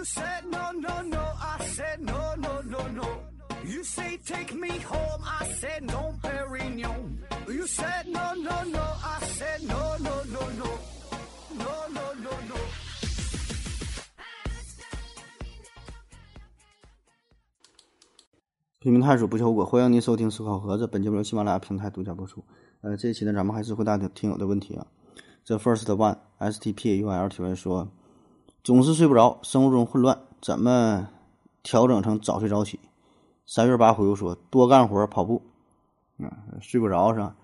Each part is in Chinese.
You said no, no, no, I said no, no, no, no. You say take me home, I said no, Perignon. You said no, no, no, I said no, no, no, no. No, no, no, no. 拼命探索不求果，欢迎您收听思考盒子。本节目由喜马拉雅平台独家播出。呃，这一期呢，咱们还是回答听友的问题啊。这 First One S T P U L 提问说，总是睡不着，生活中混乱，怎么调整成早睡早起？三月八回复说，多干活，跑步。啊，睡不着是吧？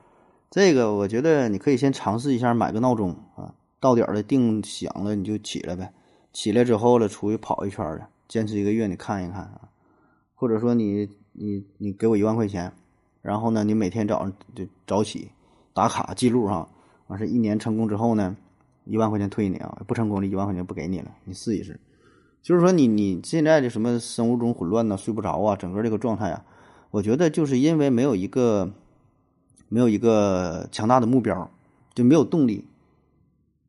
这个我觉得你可以先尝试一下，买个闹钟啊，到点了定响了你就起来呗。起来之后了，出去跑一圈儿坚持一个月，你看一看啊。或者说你你你给我一万块钱，然后呢，你每天早上就早起打卡记录哈，完事一年成功之后呢，一万块钱退你啊，不成功的一万块钱不给你了，你试一试。就是说你你现在的什么生物钟混乱呐，睡不着啊，整个这个状态啊，我觉得就是因为没有一个没有一个强大的目标，就没有动力，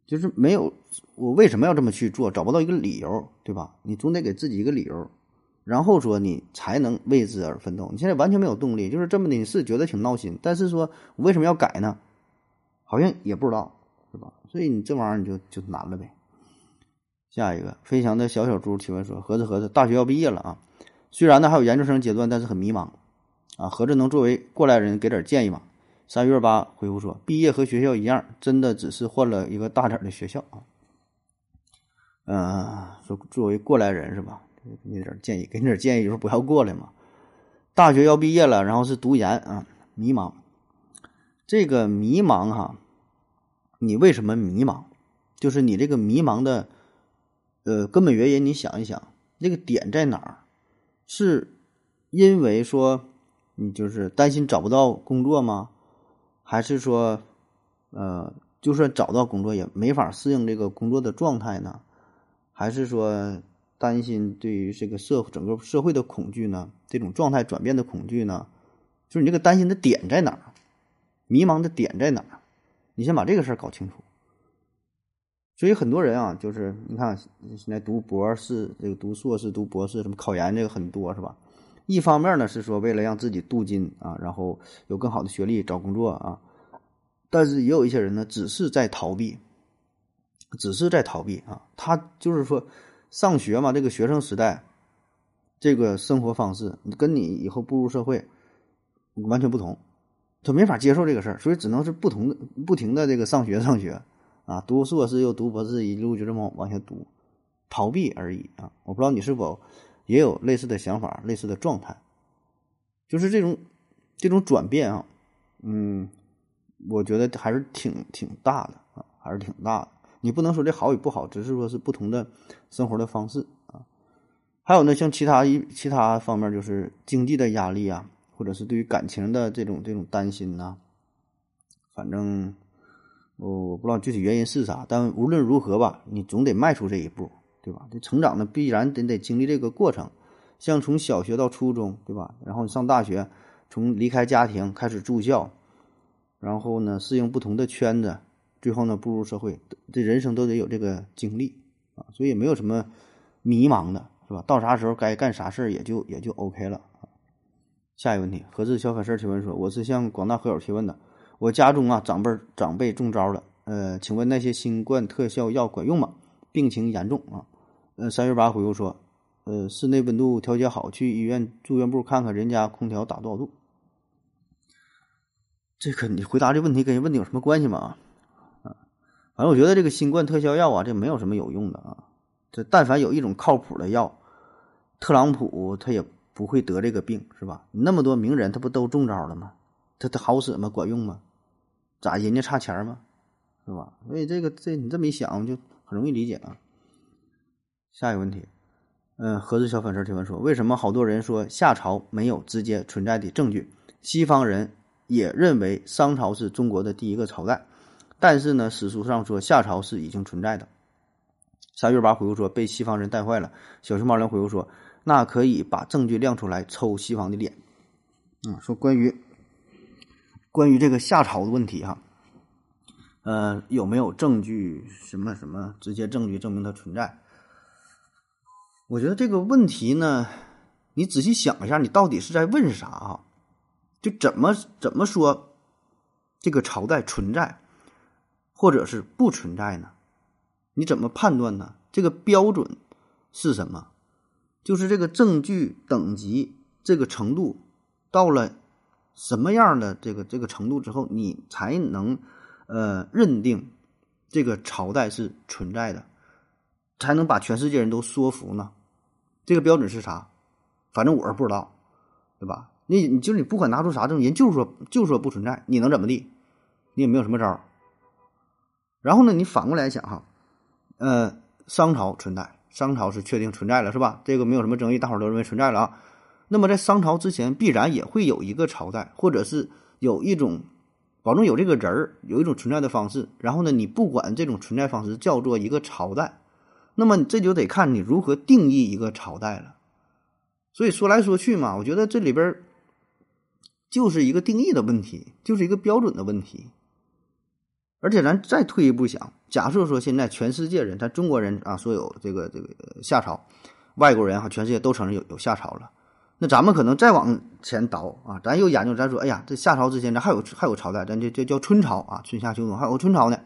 就是没有我为什么要这么去做，找不到一个理由，对吧？你总得给自己一个理由。然后说你才能为之而奋斗。你现在完全没有动力，就是这么的，你是觉得挺闹心，但是说我为什么要改呢？好像也不知道，所以你这玩意儿你就就难了呗。下一个飞翔的小小猪提问说：盒子盒子，大学要毕业了啊，虽然呢还有研究生阶段，但是很迷茫啊。盒子能作为过来人给点建议吗？三月八回复说：毕业和学校一样，真的只是换了一个大点的学校啊。嗯，说作为过来人是吧？给你点建议，给你点建议，就是不要过来嘛。大学要毕业了，然后是读研啊，迷茫。这个迷茫哈，你为什么迷茫？就是你这个迷茫的，呃，根本原因，你想一想，这个点在哪儿？是因为说你就是担心找不到工作吗？还是说，呃，就算找到工作也没法适应这个工作的状态呢？还是说？担心对于这个社整个社会的恐惧呢？这种状态转变的恐惧呢？就是你这个担心的点在哪儿？迷茫的点在哪儿？你先把这个事儿搞清楚。所以很多人啊，就是你看现在读博士、这个读硕士、读博士，什么考研这个很多是吧？一方面呢是说为了让自己镀金啊，然后有更好的学历找工作啊，但是也有一些人呢，只是在逃避，只是在逃避啊，他就是说。上学嘛，这个学生时代，这个生活方式，跟你以后步入社会完全不同，他没法接受这个事儿，所以只能是不同的不停的这个上学 上学啊，读硕士又读博士，一路就这么往下读，逃避而已啊！我不知道你是否也有类似的想法、类似的状态，就是这种这种转变啊，嗯，我觉得还是挺挺大的啊，还是挺大的。你不能说这好与不好，只是说是不同的生活的方式啊。还有呢，像其他一其他方面，就是经济的压力啊，或者是对于感情的这种这种担心呐。反正我我不知道具体原因是啥，但无论如何吧，你总得迈出这一步，对吧？这成长呢，必然得得经历这个过程。像从小学到初中，对吧？然后上大学，从离开家庭开始住校，然后呢，适应不同的圈子。最后呢，步入社会，这人生都得有这个经历啊，所以也没有什么迷茫的，是吧？到啥时候该干啥事儿，也就也就 OK 了。下一个问题，何志小粉丝提问说：“我是向广大和友提问的，我家中啊长辈长辈中招了，呃，请问那些新冠特效药管用吗？病情严重啊？”呃，三月八回复说：“呃，室内温度调节好，去医院住院部看看人家空调打多少度。”这个你回答这问题跟人问题有什么关系吗？啊反正我觉得这个新冠特效药啊，这没有什么有用的啊。这但凡有一种靠谱的药，特朗普他也不会得这个病，是吧？那么多名人他不都中招了吗？他他好使吗？管用吗？咋人家差钱吗？是吧？所以这个这你这么一想，就很容易理解啊。下一个问题，嗯，盒子小粉丝提问说：为什么好多人说夏朝没有直接存在的证据？西方人也认为商朝是中国的第一个朝代。但是呢，史书上说夏朝是已经存在的。三月八回复说被西方人带坏了。小熊猫人回复说，那可以把证据亮出来抽西方的脸。嗯，说关于关于这个夏朝的问题哈，呃，有没有证据什么什么直接证据证明它存在？我觉得这个问题呢，你仔细想一下，你到底是在问啥啊？就怎么怎么说这个朝代存在，或者是不存在呢？你怎么判断呢？这个标准是什么？就是这个证据等级这个程度到了什么样的这个这个程度之后，你才能呃认定这个朝代是存在的，才能把全世界人都说服呢？这个标准是啥？反正我是不知道，对吧？你你就是你不管拿出啥证，人就是说就说不存在，你能怎么地？你也没有什么招然后呢，你反过来想哈，呃，商朝存在，商朝是确定存在了，是吧？这个没有什么争议，大伙都认为存在了啊。那么在商朝之前，必然也会有一个朝代，或者是有一种保证有这个人儿，有一种存在的方式。然后呢，你不管这种存在方式叫做一个朝代。那么这就得看你如何定义一个朝代了。所以说来说去嘛，我觉得这里边就是一个定义的问题，就是一个标准的问题。而且咱再退一步想，假设说现在全世界人，咱中国人啊，说有这个这个夏朝，外国人哈，全世界都承认有有夏朝了。那咱们可能再往前倒啊，咱又研究，咱说，哎呀，这夏朝之前咱还有还有朝代，咱就就叫春朝啊，春夏秋冬还有个春朝呢。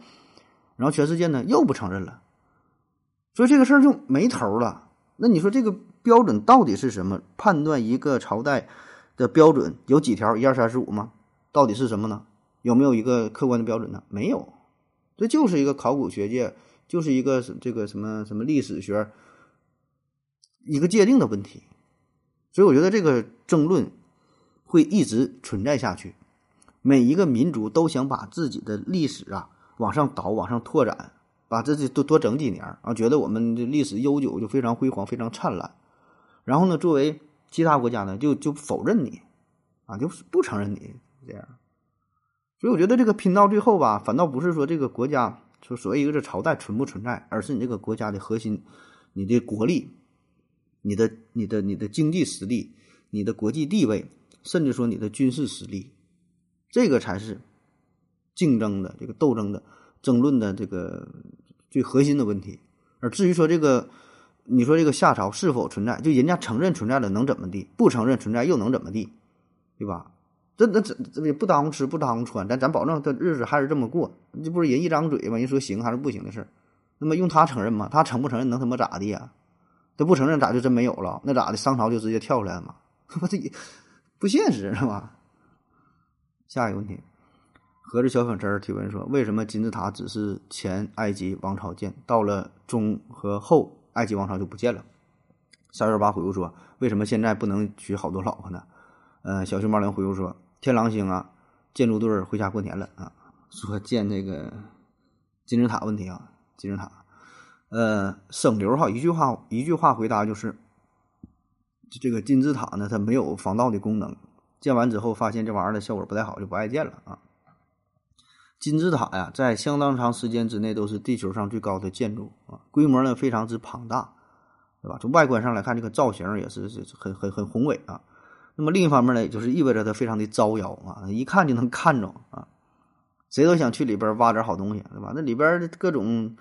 然后全世界呢又不承认了。所以这个事儿就没头了。那你说这个标准到底是什么？判断一个朝代的标准有几条？一二三四五吗？到底是什么呢？有没有一个客观的标准呢？没有，这就是一个考古学界，就是一个这个什么什么历史学一个界定的问题。所以我觉得这个争论会一直存在下去。每一个民族都想把自己的历史啊往上倒，往上拓展。把这这多多整几年啊，觉得我们的历史悠久就非常辉煌，非常灿烂。然后呢，作为其他国家呢，就就否认你，啊，就不承认你这样。所以我觉得这个拼到最后吧，反倒不是说这个国家说所谓一个这朝代存不存在，而是你这个国家的核心，你的国力，你的你的你的经济实力，你的国际地位，甚至说你的军事实力，这个才是竞争的这个斗争的。争论的这个最核心的问题，而至于说这个，你说这个夏朝是否存在，就人家承认存在了能怎么地？不承认存在又能怎么地？对吧？这那这这也不当吃不当穿，咱咱保证这日子还是这么过，这不是人一张嘴嘛？人说行还是不行的事儿。那么用他承认吗？他承不承认能他妈咋的呀？他不承认咋就真没有了？那咋的？商朝就直接跳出来了吗？我这不现实是吧？下一个问题。合着小粉丝提问说：“为什么金字塔只是前埃及王朝建，到了中和后埃及王朝就不见了？”三幺八回复说：“为什么现在不能娶好多老婆呢？”呃，小熊猫零回复说：“天狼星啊，建筑队回家过年了啊。”说建这个金字塔问题啊，金字塔，呃，省流哈，一句话一句话回答就是：这个金字塔呢，它没有防盗的功能，建完之后发现这玩意儿的效果不太好，就不爱建了啊。金字塔呀，在相当长时间之内都是地球上最高的建筑啊，规模呢非常之庞大，对吧？从外观上来看，这个造型也是是很很很宏伟啊。那么另一方面呢，也就是意味着它非常的招摇啊，一看就能看着啊，谁都想去里边挖点好东西，对吧？那里边各种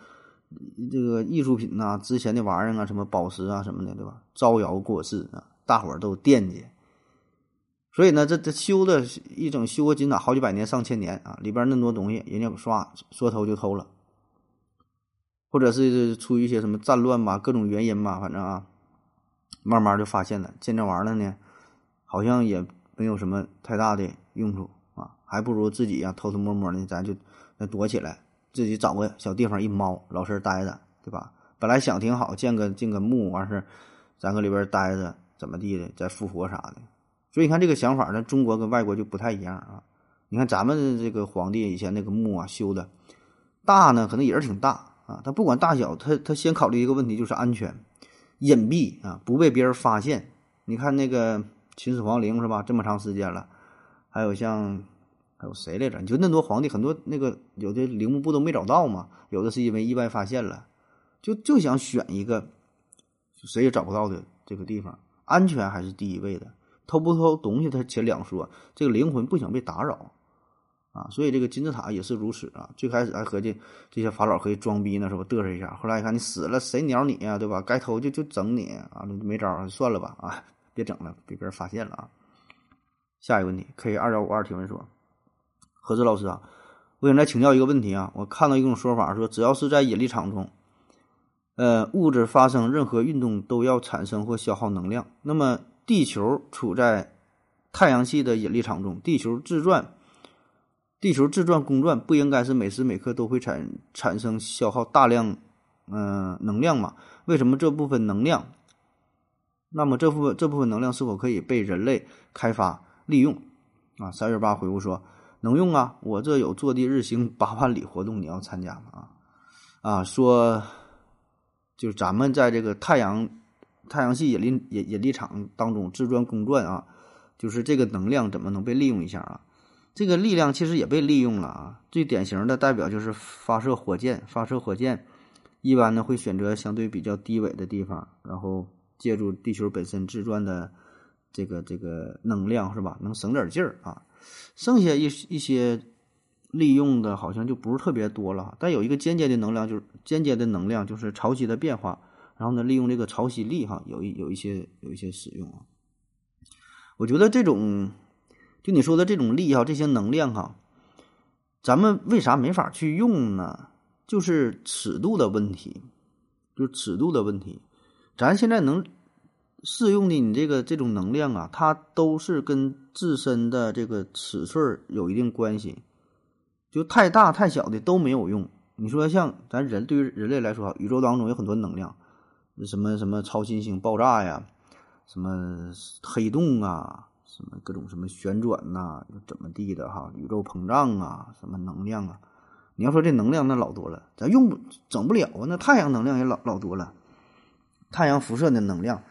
这个艺术品呐、值钱的玩意儿啊，什么宝石啊什么的，对吧？招摇过市啊，大伙儿都惦记。所以呢，这这修的一整修个金塔好几百年上千年啊，里边那么多东西，人家刷说偷就偷了，或者是出于一些什么战乱吧，各种原因吧，反正啊，慢慢就发现了见这玩意儿呢，好像也没有什么太大的用处啊，还不如自己呀偷偷摸摸的，咱就那躲起来，自己找个小地方一猫，老实待着，对吧？本来想挺好，建个建个墓完事儿，咱搁里边待着，怎么地的，再复活啥的。所以你看这个想法呢，中国跟外国就不太一样啊。你看咱们这个皇帝以前那个墓啊修的大呢，可能也是挺大啊。他不管大小，他他先考虑一个问题就是安全、隐蔽啊，不被别人发现。你看那个秦始皇陵是吧？这么长时间了，还有像还有谁来着？就那么多皇帝，很多那个有的陵墓不都没找到吗？有的是因为意外发现了，就就想选一个谁也找不到的这个地方，安全还是第一位的。偷不偷东西，他且两说。这个灵魂不想被打扰，啊，所以这个金字塔也是如此啊。最开始还合计这些法老可以装逼呢，是吧？嘚瑟一下。后来一看你死了，谁鸟你呀，对吧？该偷就就整你啊，那没招儿，算了吧啊，别整了，被别人发现了啊。下一个问题，K 二幺五二提问说：何志老师啊，我想再请教一个问题啊。我看到一种说法说，只要是在引力场中，呃，物质发生任何运动都要产生或消耗能量。那么地球处在太阳系的引力场中，地球自转。地球自转公转不应该是每时每刻都会产产生消耗大量嗯能量吗？为什么这部分能量？那么这部分这部分能量是否可以被人类开发利用？啊，三月八回复说能用啊，我这有坐地日行八万里活动，你要参加吗？啊啊，说就是咱们在这个太阳太阳系引力引引力场当中自转公转啊，就是这个能量怎么能被利用一下啊？这个力量其实也被利用了啊！最典型的代表就是发射火箭，发射火箭一般呢会选择相对比较低纬的地方，然后借助地球本身自转的这个这个能量是吧？能省点劲儿啊。剩下一一些利用的好像就不是特别多了，但有一个间接的能量，就是间接的能量就是潮汐的变化，然后呢利用这个潮汐力哈，有一有一些有一些使用啊。我觉得这种。就你说的这种力哈，这些能量哈，咱们为啥没法去用呢？就是尺度的问题，就是尺度的问题。咱现在能适用的你这个这种能量啊，它都是跟自身的这个尺寸有一定关系。就太大太小的都没有用。你说像咱人对于人类来说，宇宙当中有很多能量，什么什么超新星爆炸呀，什么黑洞啊。什么各种什么旋转呐，怎么地的哈？宇宙膨胀啊，什么能量啊？你要说这能量那老多了，咱用不整不了啊。那太阳能量也老老多了，太阳辐射的能量，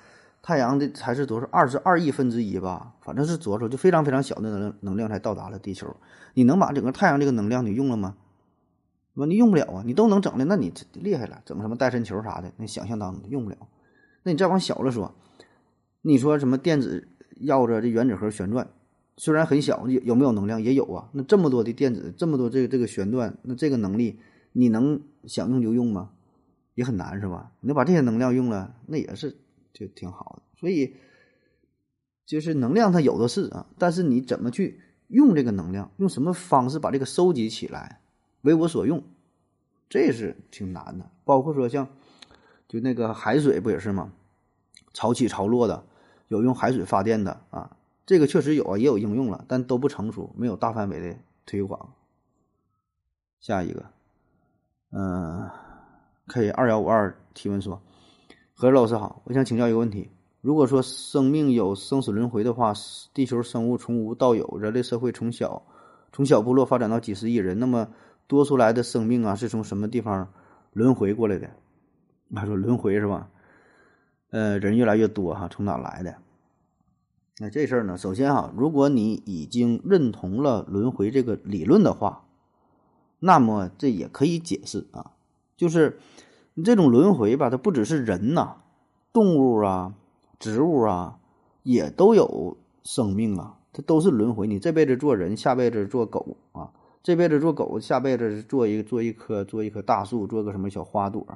太阳的才是多少？二十二亿分之一吧，反正是多少？就非常非常小的能能量才到达了地球。你能把整个太阳这个能量你用了吗？是吧？你用不了啊。你都能整的，那你厉害了，整什么戴森球啥的，那想象当中用不了。那你再往小了说，你说什么电子？绕着这原子核旋转，虽然很小，有没有能量也有啊。那这么多的电子，这么多这个这个旋转，那这个能力你能想用就用吗？也很难是吧？你把这些能量用了，那也是就挺好的。所以就是能量它有的是啊，但是你怎么去用这个能量，用什么方式把这个收集起来为我所用，这是挺难的。包括说像就那个海水不也是吗？潮起潮落的。有用海水发电的啊，这个确实有啊，也有应用了，但都不成熟，没有大范围的推广。下一个，嗯，K 二幺五二提问说：“何老师好，我想请教一个问题：如果说生命有生死轮回的话，地球生物从无到有，人类社会从小从小部落发展到几十亿人，那么多出来的生命啊，是从什么地方轮回过来的？”他说：“轮回是吧？”呃，人越来越多哈，从哪来的？那这事儿呢？首先哈，如果你已经认同了轮回这个理论的话，那么这也可以解释啊，就是你这种轮回吧，它不只是人呐，动物啊、植物啊，也都有生命啊，它都是轮回。你这辈子做人，下辈子做狗啊，这辈子做狗，下辈子做一做一棵做一棵大树，做个什么小花朵。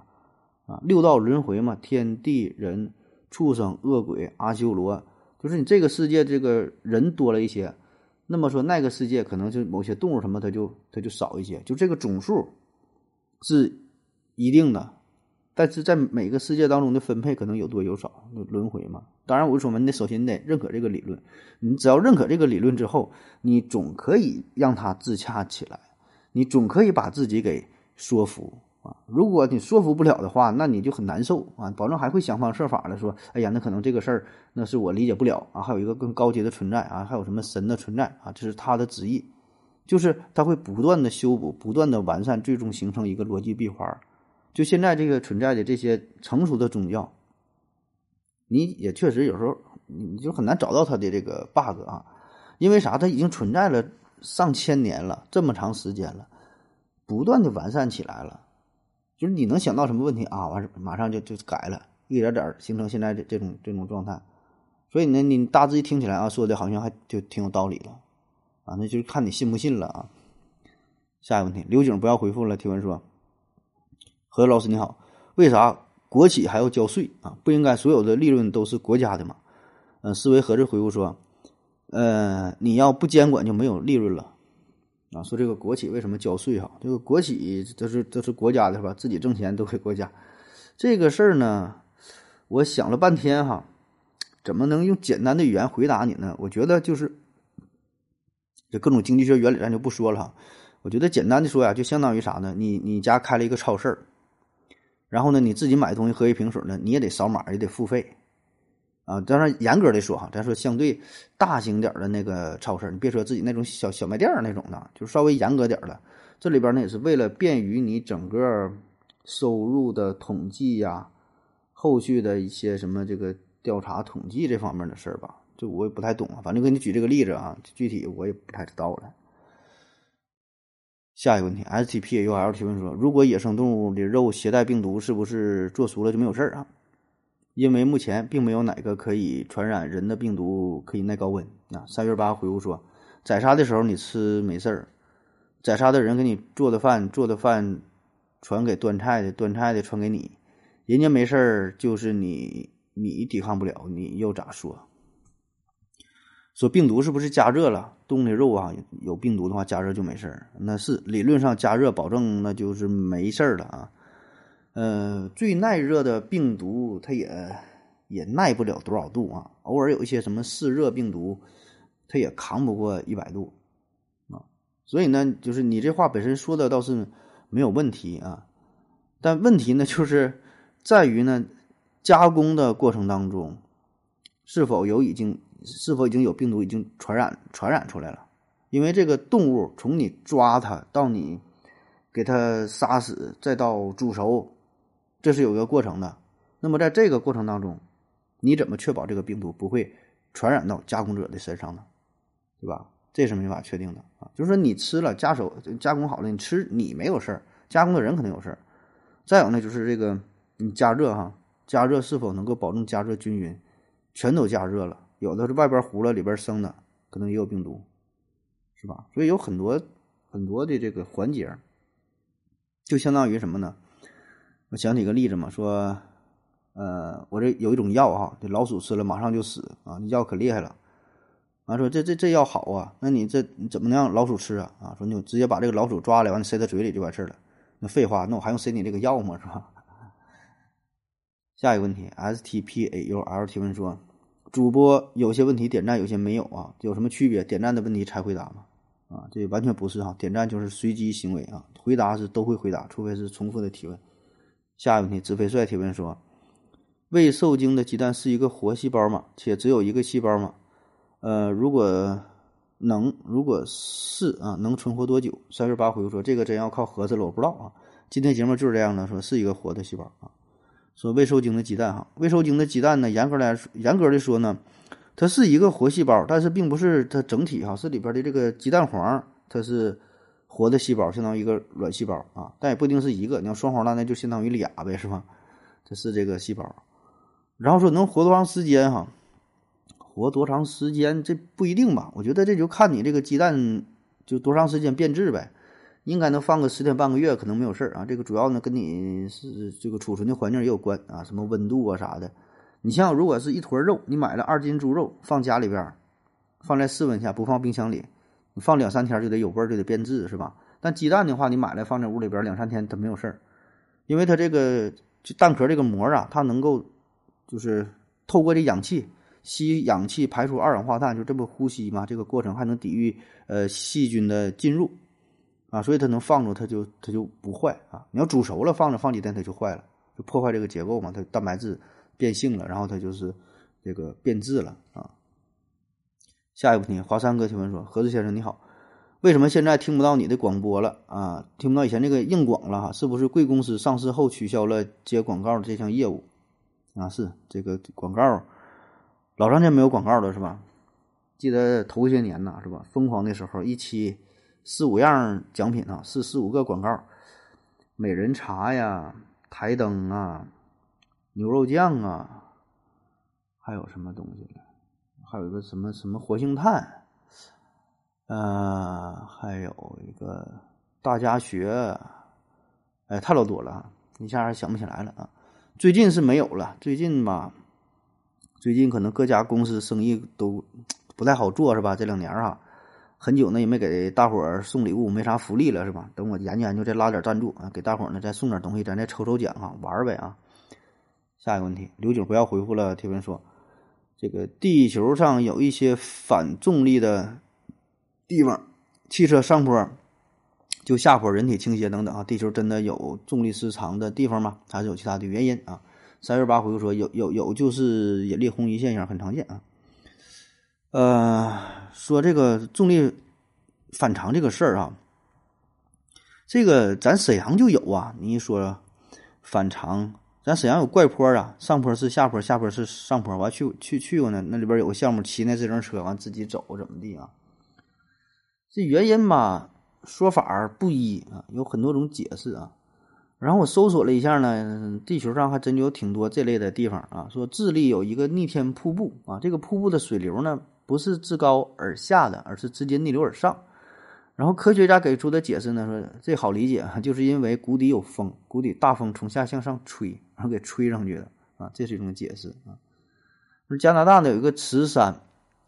啊，六道轮回嘛，天地人、畜生、恶鬼、阿修罗，就是你这个世界这个人多了一些，那么说那个世界可能就某些动物什么它就它就少一些，就这个总数是一定的，但是在每个世界当中的分配可能有多有少，轮回嘛。当然我说我们得首先得认可这个理论，你只要认可这个理论之后，你总可以让它自洽起来，你总可以把自己给说服。啊，如果你说服不了的话，那你就很难受啊，保证还会想方设法的说，哎呀，那可能这个事儿那是我理解不了啊，还有一个更高阶的存在啊，还有什么神的存在啊，这是他的旨意，就是他会不断的修补，不断的完善，最终形成一个逻辑闭环。就现在这个存在的这些成熟的宗教，你也确实有时候你就很难找到它的这个 bug 啊，因为啥？它已经存在了上千年了，这么长时间了，不断的完善起来了。就是你能想到什么问题啊？完事马上就就改了，一点点形成现在这这种这种状态。所以呢，你大致一听起来啊，说的好像还就挺有道理了啊，那就是看你信不信了啊。下一个问题，刘景不要回复了。提问说：何老师你好，为啥国企还要交税啊？不应该所有的利润都是国家的吗？嗯，思维何子回复说：呃，你要不监管就没有利润了啊。说这个国企为什么交税哈？这个国企这是这是国家的是吧？自己挣钱都给国家。这个事儿呢，我想了半天哈，怎么能用简单的语言回答你呢？我觉得就是。这各种经济学原理咱就不说了哈，我觉得简单的说呀，就相当于啥呢？你你家开了一个超市然后呢你自己买东西喝一瓶水呢，你也得扫码，也得付费啊。当然严格的说哈，咱说相对大型点的那个超市你别说自己那种小小卖店那种的，就稍微严格点的，这里边呢也是为了便于你整个收入的统计呀，后续的一些什么这个调查统计这方面的事儿吧。这我也不太懂啊，反正给你举这个例子啊，具体我也不太知道了。下一个问题，S T P A U L 提问说：如果野生动物的肉携带病毒，是不是做熟了就没有事儿啊？因为目前并没有哪个可以传染人的病毒可以耐高温啊。三月八回复说：宰杀的时候你吃没事儿，宰杀的人给你做的饭，做的饭传给端菜的，端菜的传给你，人家没事儿，就是你你抵抗不了，你又咋说？说病毒是不是加热了动物的肉啊？有病毒的话，加热就没事儿。那是理论上加热保证那就是没事儿了啊。呃，最耐热的病毒它也也耐不了多少度啊。偶尔有一些什么嗜热病毒，它也扛不过一百度啊。所以呢，就是你这话本身说的倒是没有问题啊。但问题呢，就是在于呢，加工的过程当中是否有已经。是否已经有病毒已经传染传染出来了？因为这个动物从你抓它到你给它杀死，再到煮熟，这是有一个过程的。那么在这个过程当中，你怎么确保这个病毒不会传染到加工者的身上呢？对吧？这是没法确定的啊。就是说你吃了加手加工好了，你吃你没有事儿，加工的人可能有事儿。再有呢，就是这个你加热哈，加热是否能够保证加热均匀？全都加热了。有的是外边糊了，里边生的，可能也有病毒，是吧？所以有很多很多的这个环节，就相当于什么呢？我想起个例子嘛，说，呃，我这有一种药哈，这老鼠吃了马上就死啊，这药可厉害了。完说这这这药好啊，那你这你怎么能让老鼠吃啊？啊，说你直接把这个老鼠抓来，完了塞它嘴里就完事儿了。那废话，那我还用塞你这个药吗？是吧？下一个问题，S T P A U L 提问说。主播有些问题点赞，有些没有啊，有什么区别？点赞的问题才回答吗？啊，这完全不是哈，点赞就是随机行为啊，回答是都会回答，除非是重复的提问。下一个问题，子飞帅提问说：未受精的鸡蛋是一个活细胞吗？且只有一个细胞吗？呃，如果能，如果是啊，能存活多久？三月八回复说：这个真要靠核实了，我不知道啊。今天节目就是这样的，说是一个活的细胞啊。说未受精的鸡蛋哈，未受精的鸡蛋呢，严格来说，严格的说呢，它是一个活细胞，但是并不是它整体哈，是里边的这个鸡蛋黄，它是活的细胞，相当于一个卵细胞啊，但也不一定是一个，你要双黄蛋那就相当于俩呗，是吧？这是这个细胞，然后说能活多长时间哈？活多长时间这不一定吧？我觉得这就看你这个鸡蛋就多长时间变质呗。应该能放个十天半个月，可能没有事儿啊。这个主要呢跟你是这个储存的环境也有关啊，什么温度啊啥的。你像如果是一坨肉，你买了二斤猪肉放家里边，放在室温下，不放冰箱里，你放两三天就得有味儿，就得变质，是吧？但鸡蛋的话，你买来放在屋里边两三天它没有事儿，因为它这个就蛋壳这个膜啊，它能够就是透过这氧气吸氧气排出二氧化碳，就这么呼吸嘛，这个过程还能抵御呃细菌的进入。啊，所以它能放着，它就它就不坏啊。你要煮熟了放着放几天，它就坏了，就破坏这个结构嘛。它蛋白质变性了，然后它就是这个变质了啊。下一步呢，华山哥提问说：何子先生你好，为什么现在听不到你的广播了啊？听不到以前那个硬广了哈？是不是贵公司上市后取消了接广告的这项业务啊？是这个广告老长时间没有广告了是吧？记得头些年呐是吧？疯狂的时候一期。四五样奖品啊，四四五个广告，美人茶呀，台灯啊，牛肉酱啊，还有什么东西？还有一个什么什么活性炭，呃，还有一个大家学，哎，太老多了，一下想不起来了啊。最近是没有了，最近吧，最近可能各家公司生意都不太好做，是吧？这两年啊，很久呢也没给大伙儿送礼物，没啥福利了，是吧？等我研究研究，再拉点赞助啊，给大伙儿呢再送点东西，咱再抽抽奖啊，玩呗啊。下一个问题，刘九不要回复了。提问说，这个地球上有一些反重力的地方，汽车上坡就下坡，人体倾斜等等啊。地球真的有重力失常的地方吗？还是有其他的原因啊？三月八回复说有有有，就是引力红移现象很常见啊。呃，说这个重力反常这个事儿啊，这个咱沈阳就有啊。你一说反常，咱沈阳有怪坡啊，上坡是下坡，下坡是上坡。我还去去去过呢，那里边有个项目，骑那自行车完自己走怎么地啊？这原因吧，说法不一啊，有很多种解释啊。然后我搜索了一下呢，地球上还真就有挺多这类的地方啊。说智利有一个逆天瀑布啊，这个瀑布的水流呢不是自高而下的，而是直接逆流而上。然后科学家给出的解释呢，说这好理解啊，就是因为谷底有风，谷底大风从下向上吹，然后给吹上去的啊，这是一种解释啊。加拿大呢有一个磁山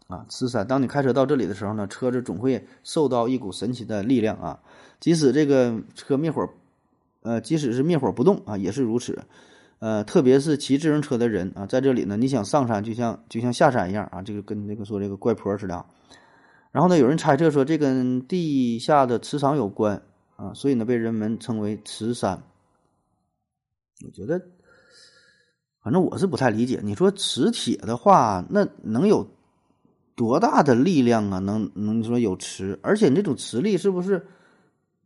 啊，磁山，当你开车到这里的时候呢，车子总会受到一股神奇的力量啊，即使这个车灭火。呃，即使是灭火不动啊，也是如此。呃，特别是骑自行车的人啊，在这里呢，你想上山就像就像下山一样啊，这个跟那个说这个怪坡似的。然后呢，有人猜测说这跟地下的磁场有关啊，所以呢，被人们称为磁山。我觉得，反正我是不太理解。你说磁铁的话，那能有多大的力量啊？能能说有磁？而且这种磁力是不是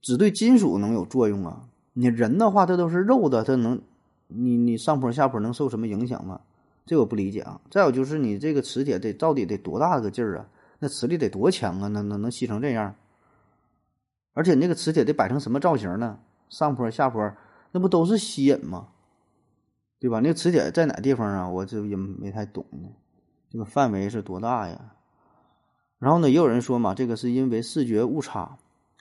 只对金属能有作用啊？你人的话，它都是肉的，它能，你你上坡下坡能受什么影响吗？这我不理解啊。再有就是你这个磁铁得到底得多大个劲儿啊？那磁力得多强啊？那能能吸成这样？而且那个磁铁得摆成什么造型呢？上坡下坡那不都是吸引吗？对吧？那个磁铁在哪地方啊？我这也没太懂呢。这个范围是多大呀？然后呢，也有人说嘛，这个是因为视觉误差，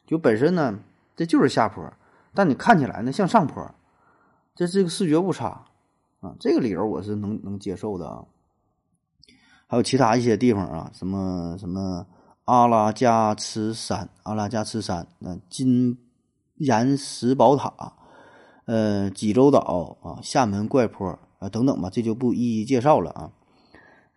就本身呢这就是下坡。但你看起来呢像上坡，这是个视觉误差啊，这个理由我是能能接受的啊。还有其他一些地方啊，什么什么阿拉加茨山、阿拉加茨山、那金岩石宝塔、呃济州岛啊、厦门怪坡啊等等吧，这就不一一介绍了啊。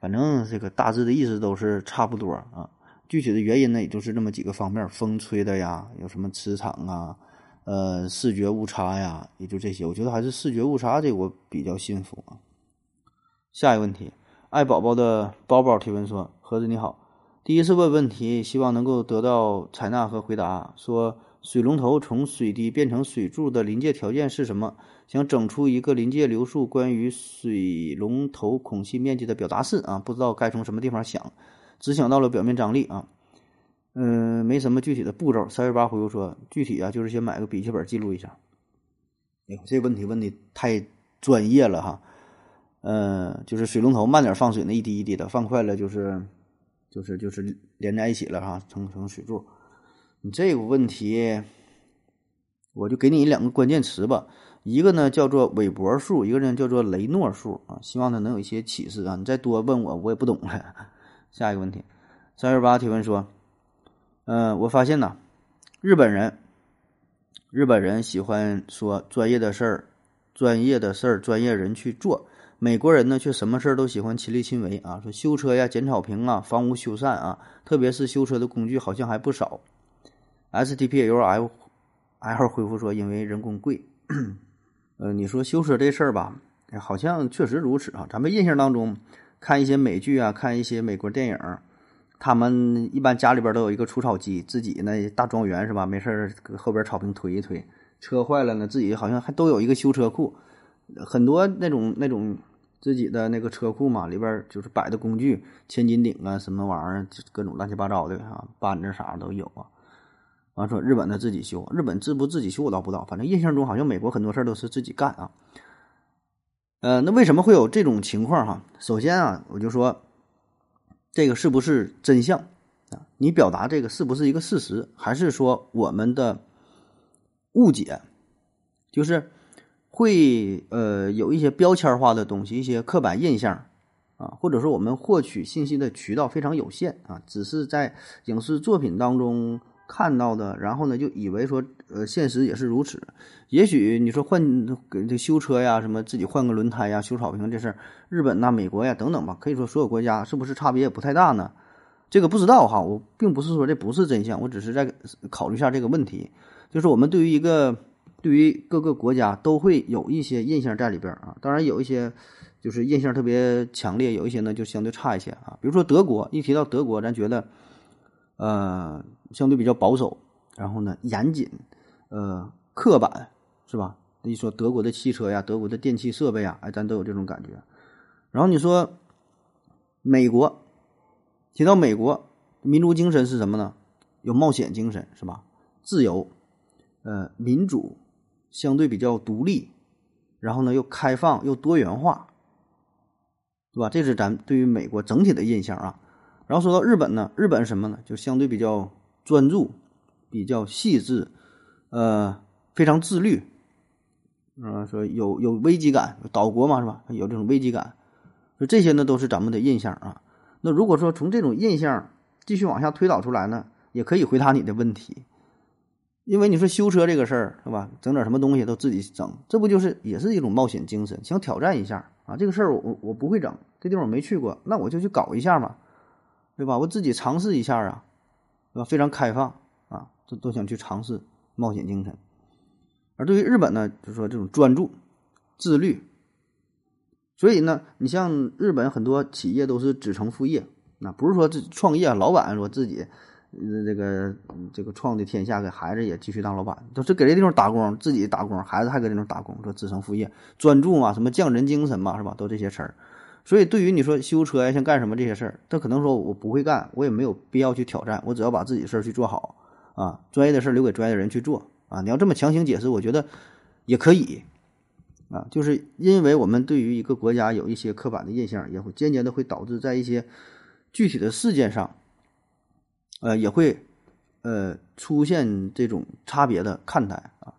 反正这个大致的意思都是差不多啊，具体的原因呢也就是这么几个方面：风吹的呀，有什么磁场啊。呃，视觉误差呀，也就这些。我觉得还是视觉误差这我比较信服啊。下一个问题，爱宝宝的包包提问说：“盒子你好，第一次问问题，希望能够得到采纳和回答。说水龙头从水滴变成水柱的临界条件是什么？想整出一个临界流速关于水龙头孔隙面积的表达式啊，不知道该从什么地方想，只想到了表面张力啊。”嗯，没什么具体的步骤。三月八回复说，具体啊，就是先买个笔记本记录一下。哎呦，这个问题问的太专业了哈。嗯，就是水龙头慢点放水，那一滴一滴的，放快了就是就是就是连在一起了哈，成成水柱。你这个问题，我就给你两个关键词吧，一个呢叫做韦伯数，一个呢叫做雷诺数啊。希望它能有一些启示啊。你再多问我，我也不懂了。下一个问题，三月八提问说。嗯，我发现呢，日本人，日本人喜欢说专业的事儿，专业的事儿，专业人去做。美国人呢，却什么事儿都喜欢亲力亲为啊，说修车呀、剪草坪啊、房屋修缮啊，特别是修车的工具好像还不少。S T P L F L 回复说，因为人工贵。呃，你说修车这事儿吧，好像确实如此啊。咱们印象当中，看一些美剧啊，看一些美国电影。他们一般家里边都有一个除草机，自己那大庄园是吧？没事儿搁后边草坪推一推，车坏了呢，自己好像还都有一个修车库，很多那种那种自己的那个车库嘛，里边就是摆的工具，千斤顶啊，什么玩意儿，各种乱七八糟的啊，扳子啥都有啊。完说日本的自己修，日本自不自己修我倒不知道，反正印象中好像美国很多事儿都是自己干啊。呃，那为什么会有这种情况哈？首先啊，我就说。这个是不是真相啊？你表达这个是不是一个事实，还是说我们的误解，就是会呃有一些标签化的东西，一些刻板印象啊，或者说我们获取信息的渠道非常有限啊，只是在影视作品当中看到的，然后呢就以为说呃现实也是如此。也许你说换给这修车呀，什么自己换个轮胎呀，修草坪这事儿，日本呐、美国呀等等吧，可以说所有国家是不是差别也不太大呢？这个不知道哈，我并不是说这不是真相，我只是在考虑一下这个问题。就是我们对于一个，对于各个国家都会有一些印象在里边啊。当然有一些就是印象特别强烈，有一些呢就相对差一些啊。比如说德国，一提到德国，咱觉得呃相对比较保守，然后呢严谨，呃刻板，是吧？一说德国的汽车呀，德国的电器设备啊，哎，咱都有这种感觉。然后你说美国，提到美国民族精神是什么呢？有冒险精神，是吧？自由。呃，民主相对比较独立，然后呢又开放又多元化，对吧？这是咱对于美国整体的印象啊。然后说到日本呢，日本什么呢？就相对比较专注，比较细致，呃，非常自律，啊，说有有危机感，岛国嘛是吧？有这种危机感，说这些呢都是咱们的印象啊。那如果说从这种印象继续往下推导出来呢，也可以回答你的问题。因为你说修车这个事儿是吧？整点什么东西都自己整，这不就是也是一种冒险精神，想挑战一下啊？这个事儿我我不会整，这地方我没去过，那我就去搞一下嘛，对吧？我自己尝试一下啊，对吧？非常开放啊，都都想去尝试冒险精神。而对于日本呢，就是说这种专注、自律，所以呢，你像日本很多企业都是子承父业，那不是说这创业老板说自己。这个这个创的天下，给孩子也继续当老板，都是给这地方打工，自己打工，孩子还搁这地方打工，说子承父业，专注嘛，什么匠人精神嘛，是吧？都这些词儿。所以对于你说修车呀，像干什么这些事儿，他可能说我不会干，我也没有必要去挑战，我只要把自己事儿去做好啊，专业的事留给专业的人去做啊。你要这么强行解释，我觉得也可以啊，就是因为我们对于一个国家有一些刻板的印象，也会间接的会导致在一些具体的事件上。呃，也会，呃，出现这种差别的看待啊。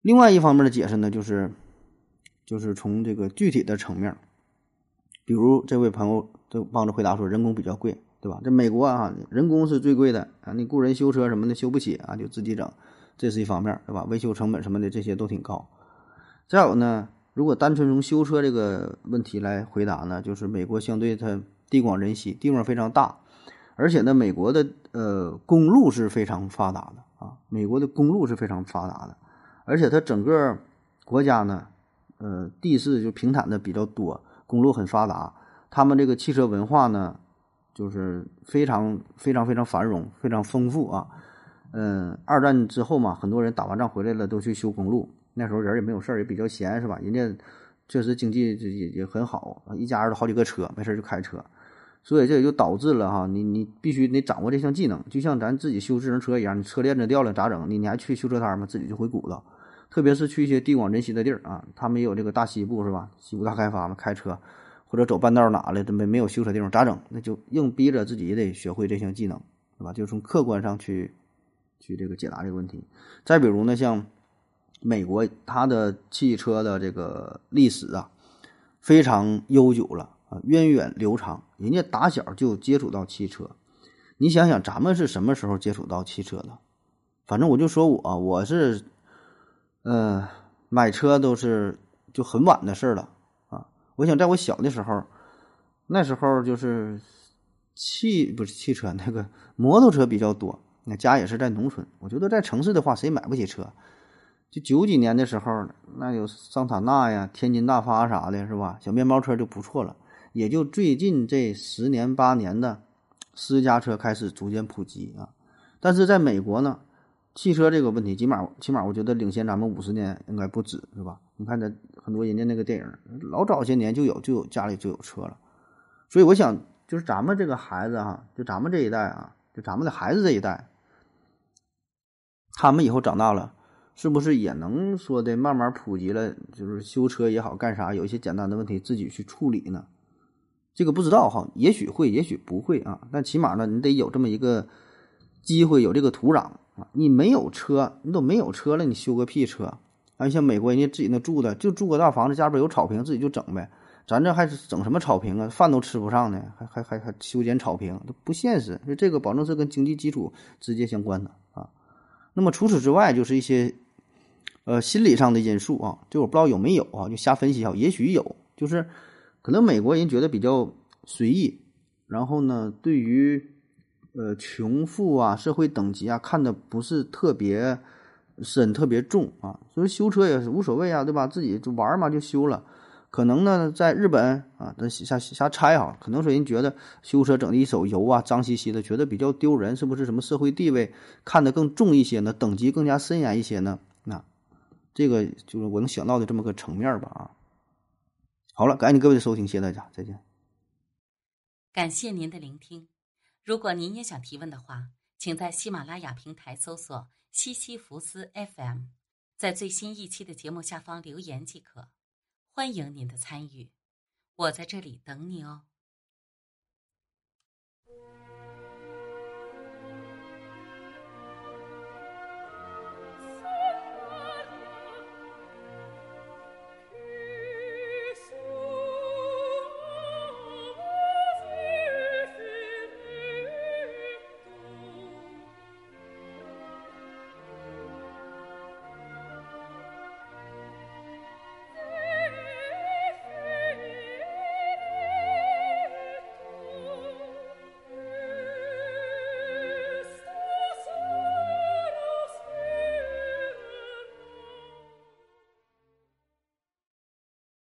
另外一方面的解释呢，就是，就是从这个具体的层面，比如这位朋友就帮着回答说，人工比较贵，对吧？这美国啊，人工是最贵的啊，你雇人修车什么的修不起啊，就自己整，这是一方面，对吧？维修成本什么的这些都挺高。再有呢，如果单纯从修车这个问题来回答呢，就是美国相对它地广人稀，地方非常大。而且呢，美国的呃公路是非常发达的啊，美国的公路是非常发达的，而且它整个国家呢，呃地势就平坦的比较多，公路很发达，他们这个汽车文化呢，就是非常非常非常繁荣，非常丰富啊。嗯，二战之后嘛，很多人打完仗回来了都去修公路，那时候人也没有事儿，也比较闲，是吧？人家确实经济也也很好，一家人都好几个车，没事就开车。所以这也就导致了哈，你你必须得掌握这项技能，就像咱自己修自行车一样，你车链子掉了咋整？你你还去修车摊吗？自己就回鼓捣。特别是去一些地广人稀的地儿啊，他们也有这个大西部是吧？西部大开发嘛，开车或者走半道哪了，没没有修车地方咋整？那就硬逼着自己也得学会这项技能，对吧？就从客观上去去这个解答这个问题。再比如呢，像美国，它的汽车的这个历史啊，非常悠久了。啊，源远流长，人家打小就接触到汽车。你想想，咱们是什么时候接触到汽车的？反正我就说我，我是，呃，买车都是就很晚的事了。我想在我小的时候，那时候就是汽不是汽车，那个摩托车比较多。那家也是在农村，我觉得在城市的话，谁买不起车？就九几年的时候，那有桑塔纳呀、天津大发啥的，是吧？小面包车就不错了。也就最近这十年八年的私家车开始逐渐普及啊，但是在美国呢，汽车这个问题起码起码我觉得领先咱们五十年应该不止是吧？你看这很多人家那个电影，老早些年就有就有家里就有车了，所以我想就是咱们这个孩子哈，就咱们这一代啊，就咱们的孩子这一代，他们以后长大了，是不是也能说的慢慢普及了？就是修车也好干啥，有一些简单的问题自己去处理呢？这个不知道哈，也许会，也许不会啊。但起码呢，你得有这么一个机会，有这个土壤，啊！你没有车，你都没有车了，你修个屁车！啊，像美国人家自己那住的，就住个大房子，家边有草坪，自己就整呗。咱这还是整什么草坪啊？饭都吃不上呢，还还还还修剪草坪，都不现实。这个保证是跟经济基础直接相关的啊。那么除此之外，就是一些呃心理上的因素啊，就我不知道有没有啊，就瞎分析啊，也许有，就是可能美国人觉得比较随意，然后呢，对于呃穷富啊、社会等级啊，看的不是特别。深特别重啊，所以修车也是无所谓啊，对吧？自己就玩嘛，就修了。可能呢，在日本啊，咱瞎瞎猜哈，可能说人觉得修车整的一手油啊，脏兮兮的，觉得比较丢人，是不是？什么社会地位看得更重一些呢？等级更加森严一些呢？那这个就是我能想到的这么个层面吧啊。好了，感谢各位的收听，谢谢大家，再见。感谢您的聆听。如果您也想提问的话，请在喜马拉雅平台搜索。西西弗斯 FM，在最新一期的节目下方留言即可，欢迎您的参与，我在这里等你哦。